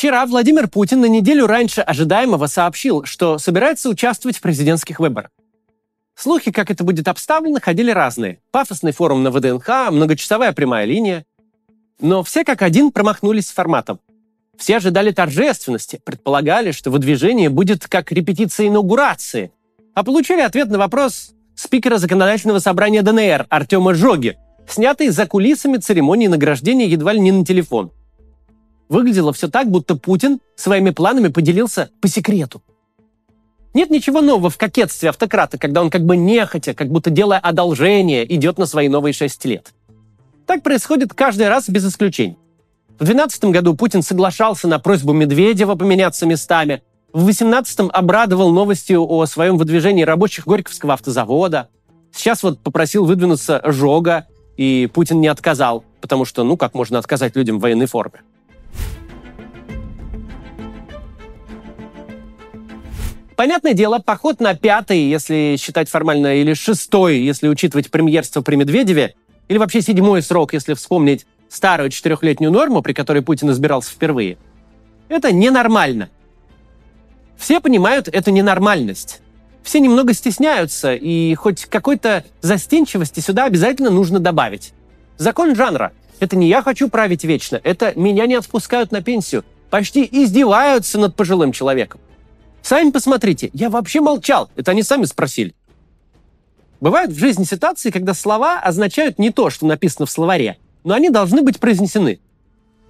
Вчера Владимир Путин на неделю раньше ожидаемого сообщил, что собирается участвовать в президентских выборах. Слухи, как это будет обставлено, ходили разные. Пафосный форум на ВДНХ, многочасовая прямая линия. Но все как один промахнулись с форматом. Все ожидали торжественности, предполагали, что выдвижение будет как репетиция инаугурации, а получили ответ на вопрос спикера законодательного собрания ДНР Артема Жоги, снятый за кулисами церемонии награждения едва ли не на телефон. Выглядело все так, будто Путин своими планами поделился по секрету. Нет ничего нового в кокетстве автократа, когда он как бы нехотя, как будто делая одолжение, идет на свои новые шесть лет. Так происходит каждый раз без исключений. В 2012 году Путин соглашался на просьбу Медведева поменяться местами. В 2018 обрадовал новостью о своем выдвижении рабочих Горьковского автозавода. Сейчас вот попросил выдвинуться Жога, и Путин не отказал, потому что, ну, как можно отказать людям в военной форме? Понятное дело, поход на пятый, если считать формально, или шестой, если учитывать премьерство при Медведеве, или вообще седьмой срок, если вспомнить старую четырехлетнюю норму, при которой Путин избирался впервые, это ненормально. Все понимают эту ненормальность. Все немного стесняются, и хоть какой-то застенчивости сюда обязательно нужно добавить. Закон жанра. Это не я хочу править вечно, это меня не отпускают на пенсию. Почти издеваются над пожилым человеком. Сами посмотрите, я вообще молчал, это они сами спросили. Бывают в жизни ситуации, когда слова означают не то, что написано в словаре, но они должны быть произнесены.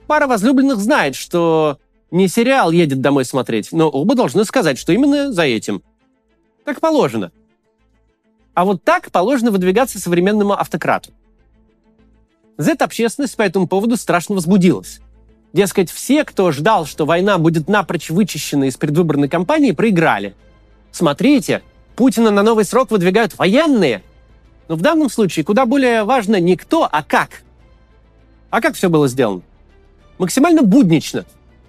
Пара возлюбленных знает, что не сериал едет домой смотреть, но оба должны сказать, что именно за этим. Так положено. А вот так положено выдвигаться современному автократу. Z-общественность по этому поводу страшно возбудилась. Дескать, все, кто ждал, что война будет напрочь вычищена из предвыборной кампании, проиграли. Смотрите, Путина на новый срок выдвигают военные. Но в данном случае куда более важно не кто, а как – а как все было сделано? Максимально буднично.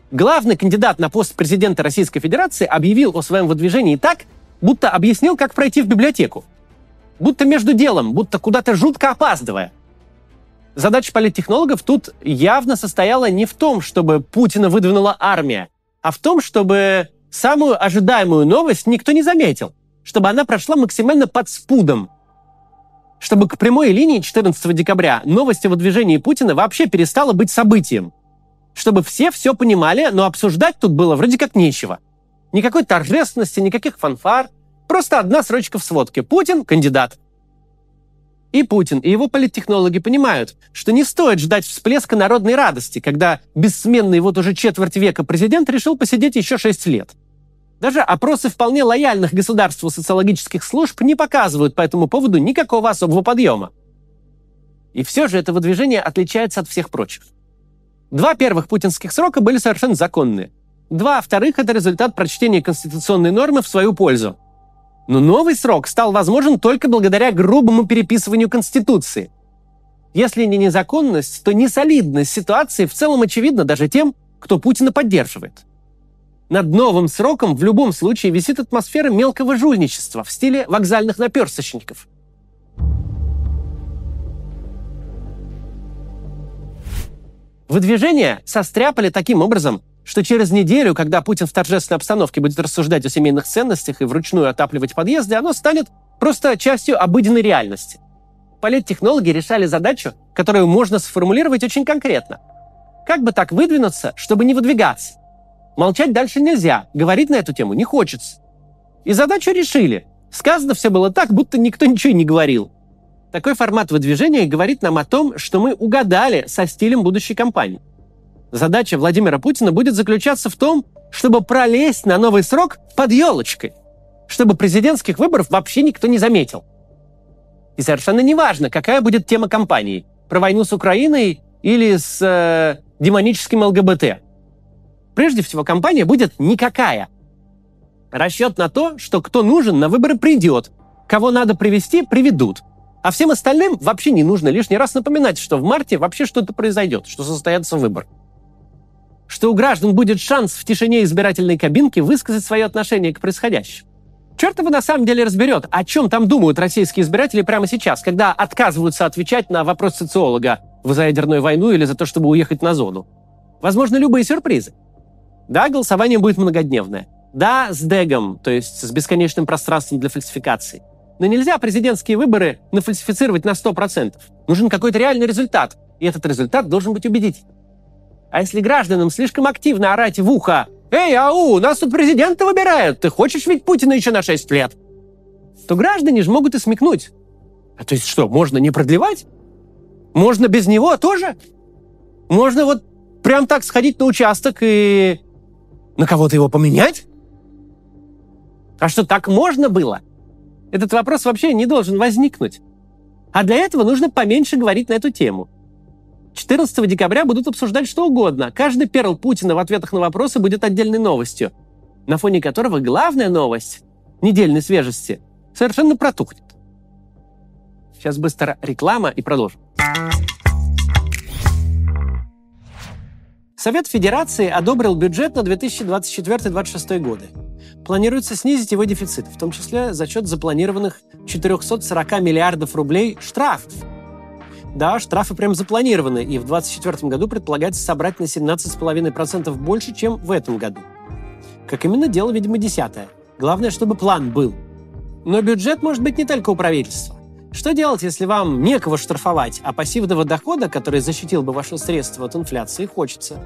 Главный кандидат на пост президента Российской Федерации объявил о своем выдвижении так, будто объяснил, как пройти в библиотеку. Будто между делом, будто куда-то жутко опаздывая. Задача политтехнологов тут явно состояла не в том, чтобы Путина выдвинула армия, а в том, чтобы самую ожидаемую новость никто не заметил, чтобы она прошла максимально под спудом, чтобы к прямой линии 14 декабря новость о выдвижении Путина вообще перестала быть событием. Чтобы все все понимали, но обсуждать тут было вроде как нечего. Никакой торжественности, никаких фанфар. Просто одна срочка в сводке. Путин – кандидат. И Путин, и его политтехнологи понимают, что не стоит ждать всплеска народной радости, когда бессменный вот уже четверть века президент решил посидеть еще шесть лет. Даже опросы вполне лояльных государству социологических служб не показывают по этому поводу никакого особого подъема. И все же это выдвижение отличается от всех прочих. Два первых путинских срока были совершенно законные. Два вторых – это результат прочтения конституционной нормы в свою пользу. Но новый срок стал возможен только благодаря грубому переписыванию Конституции. Если не незаконность, то несолидность ситуации в целом очевидна даже тем, кто Путина поддерживает – над новым сроком в любом случае висит атмосфера мелкого жульничества в стиле вокзальных наперсточников. Выдвижение состряпали таким образом, что через неделю, когда Путин в торжественной обстановке будет рассуждать о семейных ценностях и вручную отапливать подъезды, оно станет просто частью обыденной реальности. Политтехнологи решали задачу, которую можно сформулировать очень конкретно. Как бы так выдвинуться, чтобы не выдвигаться? Молчать дальше нельзя, говорить на эту тему не хочется. И задачу решили. Сказано все было так, будто никто ничего не говорил. Такой формат выдвижения говорит нам о том, что мы угадали со стилем будущей кампании. Задача Владимира Путина будет заключаться в том, чтобы пролезть на новый срок под елочкой, чтобы президентских выборов вообще никто не заметил. И совершенно неважно, какая будет тема кампании – про войну с Украиной или с э, демоническим ЛГБТ – Прежде всего, компания будет никакая. Расчет на то, что кто нужен, на выборы придет. Кого надо привести, приведут. А всем остальным вообще не нужно лишний раз напоминать, что в марте вообще что-то произойдет, что состоятся выборы. Что у граждан будет шанс в тишине избирательной кабинки высказать свое отношение к происходящему. Черт его на самом деле разберет, о чем там думают российские избиратели прямо сейчас, когда отказываются отвечать на вопрос социолога, за ядерную войну или за то, чтобы уехать на зону. Возможно, любые сюрпризы. Да, голосование будет многодневное. Да, с дегом, то есть с бесконечным пространством для фальсификаций. Но нельзя президентские выборы нафальсифицировать на 100%. Нужен какой-то реальный результат, и этот результат должен быть убедительным. А если гражданам слишком активно орать в ухо «Эй, ау, нас тут президента выбирают, ты хочешь ведь Путина еще на 6 лет?» то граждане же могут и смекнуть. А то есть что, можно не продлевать? Можно без него тоже? Можно вот прям так сходить на участок и на кого-то его поменять? А что, так можно было? Этот вопрос вообще не должен возникнуть. А для этого нужно поменьше говорить на эту тему. 14 декабря будут обсуждать что угодно. Каждый перл Путина в ответах на вопросы будет отдельной новостью, на фоне которого главная новость недельной свежести совершенно протухнет. Сейчас быстро реклама и продолжим. Совет Федерации одобрил бюджет на 2024-2026 годы. Планируется снизить его дефицит, в том числе за счет запланированных 440 миллиардов рублей штрафов. Да, штрафы прям запланированы, и в 2024 году предполагается собрать на 17,5% больше, чем в этом году. Как именно, дело, видимо, десятое. Главное, чтобы план был. Но бюджет может быть не только у правительства. Что делать, если вам некого штрафовать, а пассивного дохода, который защитил бы ваши средства от инфляции, хочется?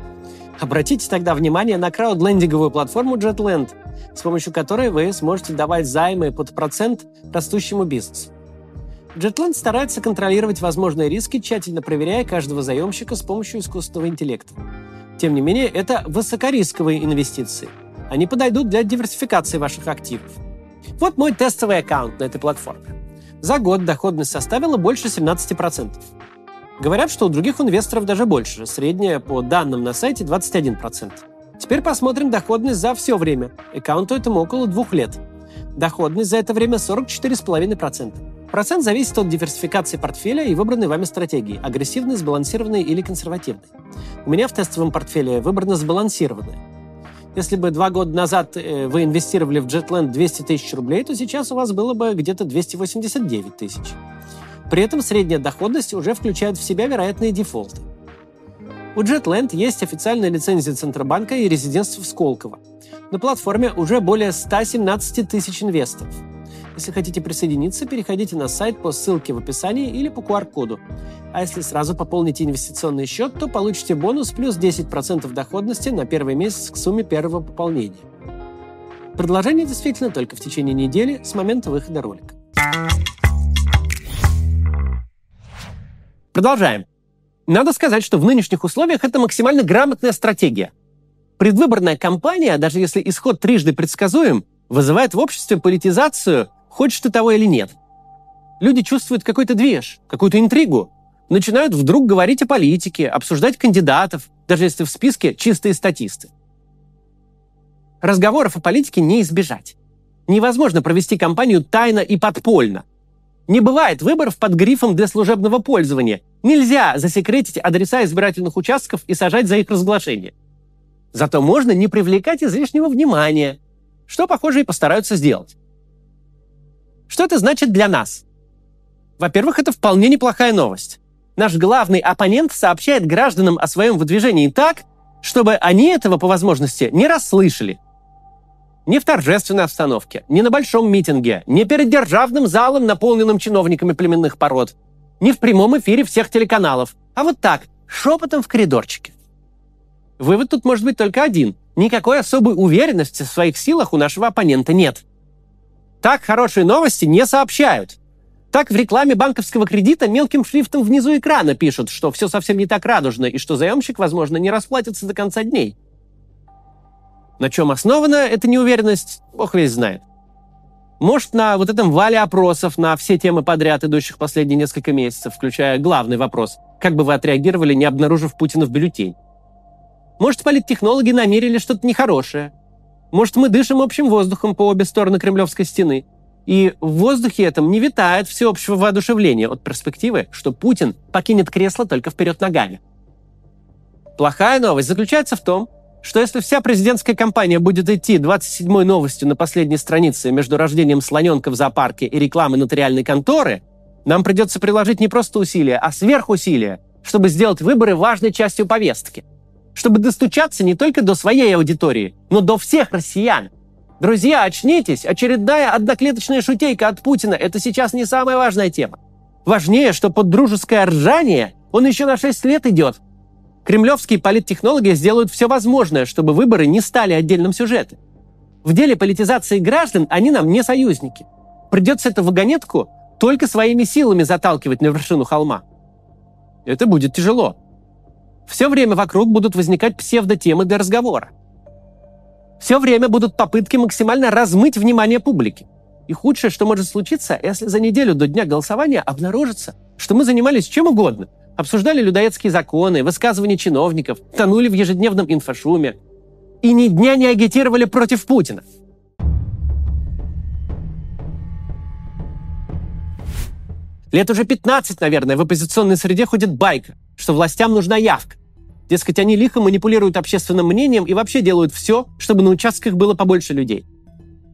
Обратите тогда внимание на краудлендинговую платформу JetLand, с помощью которой вы сможете давать займы под процент растущему бизнесу. JetLand старается контролировать возможные риски, тщательно проверяя каждого заемщика с помощью искусственного интеллекта. Тем не менее, это высокорисковые инвестиции. Они подойдут для диверсификации ваших активов. Вот мой тестовый аккаунт на этой платформе. За год доходность составила больше 17%. Говорят, что у других инвесторов даже больше. Средняя по данным на сайте 21%. Теперь посмотрим доходность за все время. Аккаунту этому около двух лет. Доходность за это время 44,5%. Процент зависит от диверсификации портфеля и выбранной вами стратегии – агрессивной, сбалансированной или консервативной. У меня в тестовом портфеле выбрана сбалансированная. Если бы два года назад э, вы инвестировали в Jetland 200 тысяч рублей, то сейчас у вас было бы где-то 289 тысяч. При этом средняя доходность уже включает в себя вероятные дефолты. У Jetland есть официальная лицензия Центробанка и резидентство в Сколково. На платформе уже более 117 тысяч инвесторов – если хотите присоединиться, переходите на сайт по ссылке в описании или по QR-коду. А если сразу пополните инвестиционный счет, то получите бонус плюс 10% доходности на первый месяц к сумме первого пополнения. Предложение действительно только в течение недели с момента выхода ролика. Продолжаем. Надо сказать, что в нынешних условиях это максимально грамотная стратегия. Предвыборная кампания, даже если исход трижды предсказуем, вызывает в обществе политизацию хочешь ты того или нет. Люди чувствуют какой-то движ, какую-то интригу, начинают вдруг говорить о политике, обсуждать кандидатов, даже если в списке чистые статисты. Разговоров о политике не избежать. Невозможно провести кампанию тайно и подпольно. Не бывает выборов под грифом для служебного пользования. Нельзя засекретить адреса избирательных участков и сажать за их разглашение. Зато можно не привлекать излишнего внимания, что, похоже, и постараются сделать. Что это значит для нас? Во-первых, это вполне неплохая новость. Наш главный оппонент сообщает гражданам о своем выдвижении так, чтобы они этого по возможности не расслышали. Не в торжественной обстановке, не на большом митинге, не перед державным залом, наполненным чиновниками племенных пород, не в прямом эфире всех телеканалов, а вот так, шепотом в коридорчике. Вывод тут может быть только один. Никакой особой уверенности в своих силах у нашего оппонента нет. Так хорошие новости не сообщают. Так в рекламе банковского кредита мелким шрифтом внизу экрана пишут, что все совсем не так радужно и что заемщик, возможно, не расплатится до конца дней. На чем основана эта неуверенность, бог весь знает. Может, на вот этом вале опросов на все темы подряд, идущих последние несколько месяцев, включая главный вопрос, как бы вы отреагировали, не обнаружив Путина в бюллетень? Может, политтехнологи намерили что-то нехорошее – может, мы дышим общим воздухом по обе стороны Кремлевской стены. И в воздухе этом не витает всеобщего воодушевления от перспективы, что Путин покинет кресло только вперед ногами. Плохая новость заключается в том, что если вся президентская кампания будет идти 27-й новостью на последней странице между рождением слоненка в зоопарке и рекламой нотариальной конторы, нам придется приложить не просто усилия, а сверхусилия, чтобы сделать выборы важной частью повестки. Чтобы достучаться не только до своей аудитории, но до всех россиян. Друзья, очнитесь! Очередная одноклеточная шутейка от Путина – это сейчас не самая важная тема. Важнее, что под дружеское ржание он еще на 6 лет идет. Кремлевские политтехнологи сделают все возможное, чтобы выборы не стали отдельным сюжетом. В деле политизации граждан они нам не союзники. Придется эту вагонетку только своими силами заталкивать на вершину холма. Это будет тяжело. Все время вокруг будут возникать псевдотемы для разговора. Все время будут попытки максимально размыть внимание публики. И худшее, что может случиться, если за неделю до дня голосования обнаружится, что мы занимались чем угодно. Обсуждали людоедские законы, высказывания чиновников, тонули в ежедневном инфошуме. И ни дня не агитировали против Путина. Лет уже 15, наверное, в оппозиционной среде ходит байка, что властям нужна явка. Дескать, они лихо манипулируют общественным мнением и вообще делают все, чтобы на участках было побольше людей.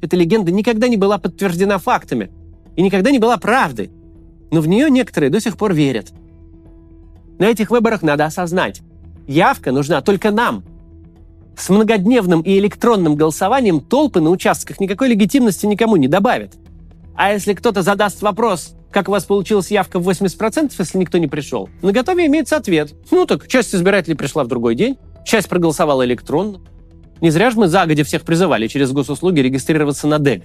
Эта легенда никогда не была подтверждена фактами и никогда не была правдой. Но в нее некоторые до сих пор верят. На этих выборах надо осознать, явка нужна только нам. С многодневным и электронным голосованием толпы на участках никакой легитимности никому не добавят. А если кто-то задаст вопрос, как у вас получилась явка в 80%, если никто не пришел? На готове имеется ответ. Ну так, часть избирателей пришла в другой день, часть проголосовала электронно. Не зря же мы загодя всех призывали через госуслуги регистрироваться на ДЭГ.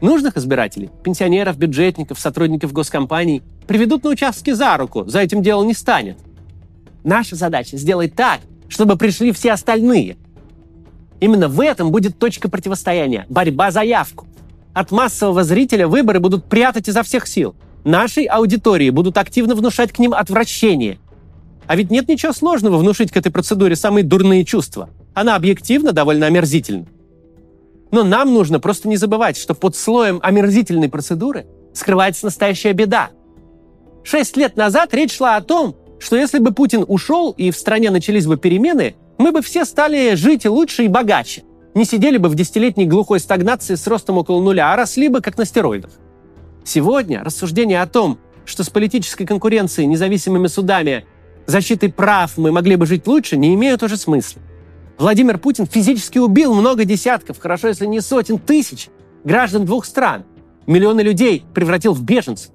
Нужных избирателей, пенсионеров, бюджетников, сотрудников госкомпаний приведут на участки за руку, за этим дело не станет. Наша задача сделать так, чтобы пришли все остальные. Именно в этом будет точка противостояния – борьба за явку. От массового зрителя выборы будут прятать изо всех сил. Нашей аудитории будут активно внушать к ним отвращение. А ведь нет ничего сложного внушить к этой процедуре самые дурные чувства. Она объективно довольно омерзительна. Но нам нужно просто не забывать, что под слоем омерзительной процедуры скрывается настоящая беда. Шесть лет назад речь шла о том, что если бы Путин ушел и в стране начались бы перемены, мы бы все стали жить лучше и богаче не сидели бы в десятилетней глухой стагнации с ростом около нуля, а росли бы как на стероидах. Сегодня рассуждение о том, что с политической конкуренцией, независимыми судами, защитой прав мы могли бы жить лучше, не имеют уже смысла. Владимир Путин физически убил много десятков, хорошо если не сотен тысяч граждан двух стран. Миллионы людей превратил в беженцев.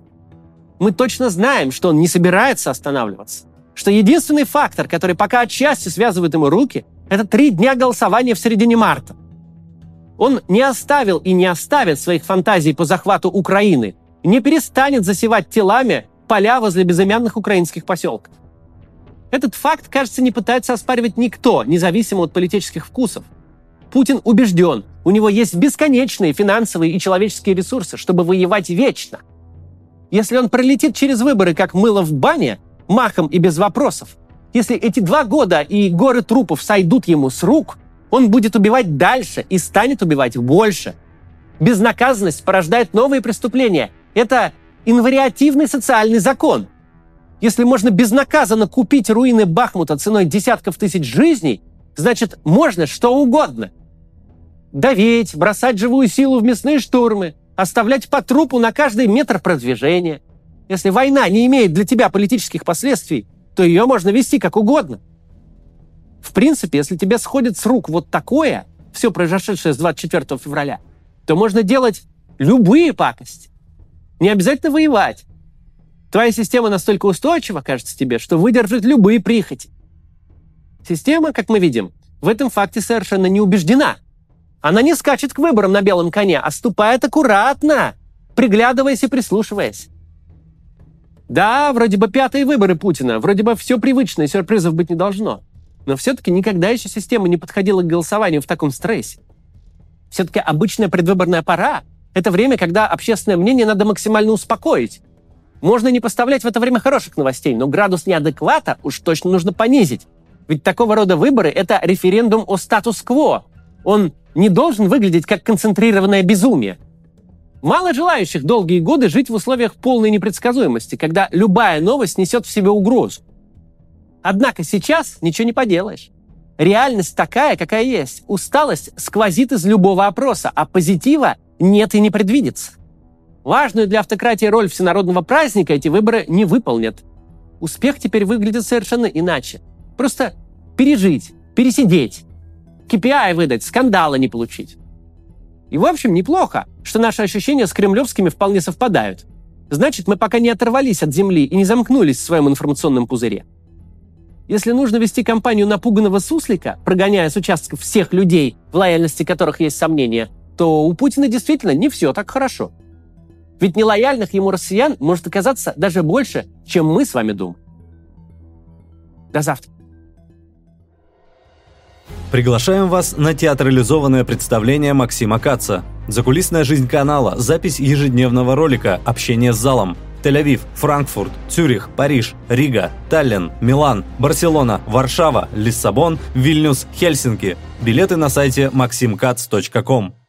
Мы точно знаем, что он не собирается останавливаться. Что единственный фактор, который пока отчасти связывает ему руки – это три дня голосования в середине марта. Он не оставил и не оставит своих фантазий по захвату Украины, не перестанет засевать телами поля возле безымянных украинских поселков. Этот факт, кажется, не пытается оспаривать никто, независимо от политических вкусов. Путин убежден, у него есть бесконечные финансовые и человеческие ресурсы, чтобы воевать вечно. Если он пролетит через выборы, как мыло в бане, махом и без вопросов, если эти два года и горы трупов сойдут ему с рук, он будет убивать дальше и станет убивать больше. Безнаказанность порождает новые преступления. Это инвариативный социальный закон. Если можно безнаказанно купить руины Бахмута ценой десятков тысяч жизней, значит, можно что угодно. Давить, бросать живую силу в мясные штурмы, оставлять по трупу на каждый метр продвижения. Если война не имеет для тебя политических последствий, то ее можно вести как угодно. В принципе, если тебе сходит с рук вот такое, все произошедшее с 24 февраля, то можно делать любые пакости. Не обязательно воевать. Твоя система настолько устойчива, кажется тебе, что выдержит любые прихоти. Система, как мы видим, в этом факте совершенно не убеждена. Она не скачет к выборам на белом коне, а ступает аккуратно, приглядываясь и прислушиваясь. Да, вроде бы пятые выборы Путина, вроде бы все привычное, сюрпризов быть не должно. Но все-таки никогда еще система не подходила к голосованию в таком стрессе. Все-таки обычная предвыборная пора – это время, когда общественное мнение надо максимально успокоить. Можно не поставлять в это время хороших новостей, но градус неадеквата уж точно нужно понизить. Ведь такого рода выборы – это референдум о статус-кво. Он не должен выглядеть как концентрированное безумие – Мало желающих долгие годы жить в условиях полной непредсказуемости, когда любая новость несет в себе угрозу. Однако сейчас ничего не поделаешь. Реальность такая, какая есть. Усталость сквозит из любого опроса, а позитива нет и не предвидится. Важную для автократии роль всенародного праздника эти выборы не выполнят. Успех теперь выглядит совершенно иначе. Просто пережить, пересидеть, KPI выдать, скандала не получить. И в общем неплохо, что наши ощущения с кремлевскими вполне совпадают. Значит, мы пока не оторвались от земли и не замкнулись в своем информационном пузыре. Если нужно вести кампанию напуганного суслика, прогоняя с участков всех людей, в лояльности которых есть сомнения, то у Путина действительно не все так хорошо. Ведь нелояльных ему россиян может оказаться даже больше, чем мы с вами думаем. До завтра. Приглашаем вас на театрализованное представление Максима Каца. Закулисная жизнь канала, запись ежедневного ролика, общение с залом. Тель-Авив, Франкфурт, Цюрих, Париж, Рига, Таллин, Милан, Барселона, Варшава, Лиссабон, Вильнюс, Хельсинки. Билеты на сайте maximkatz.com.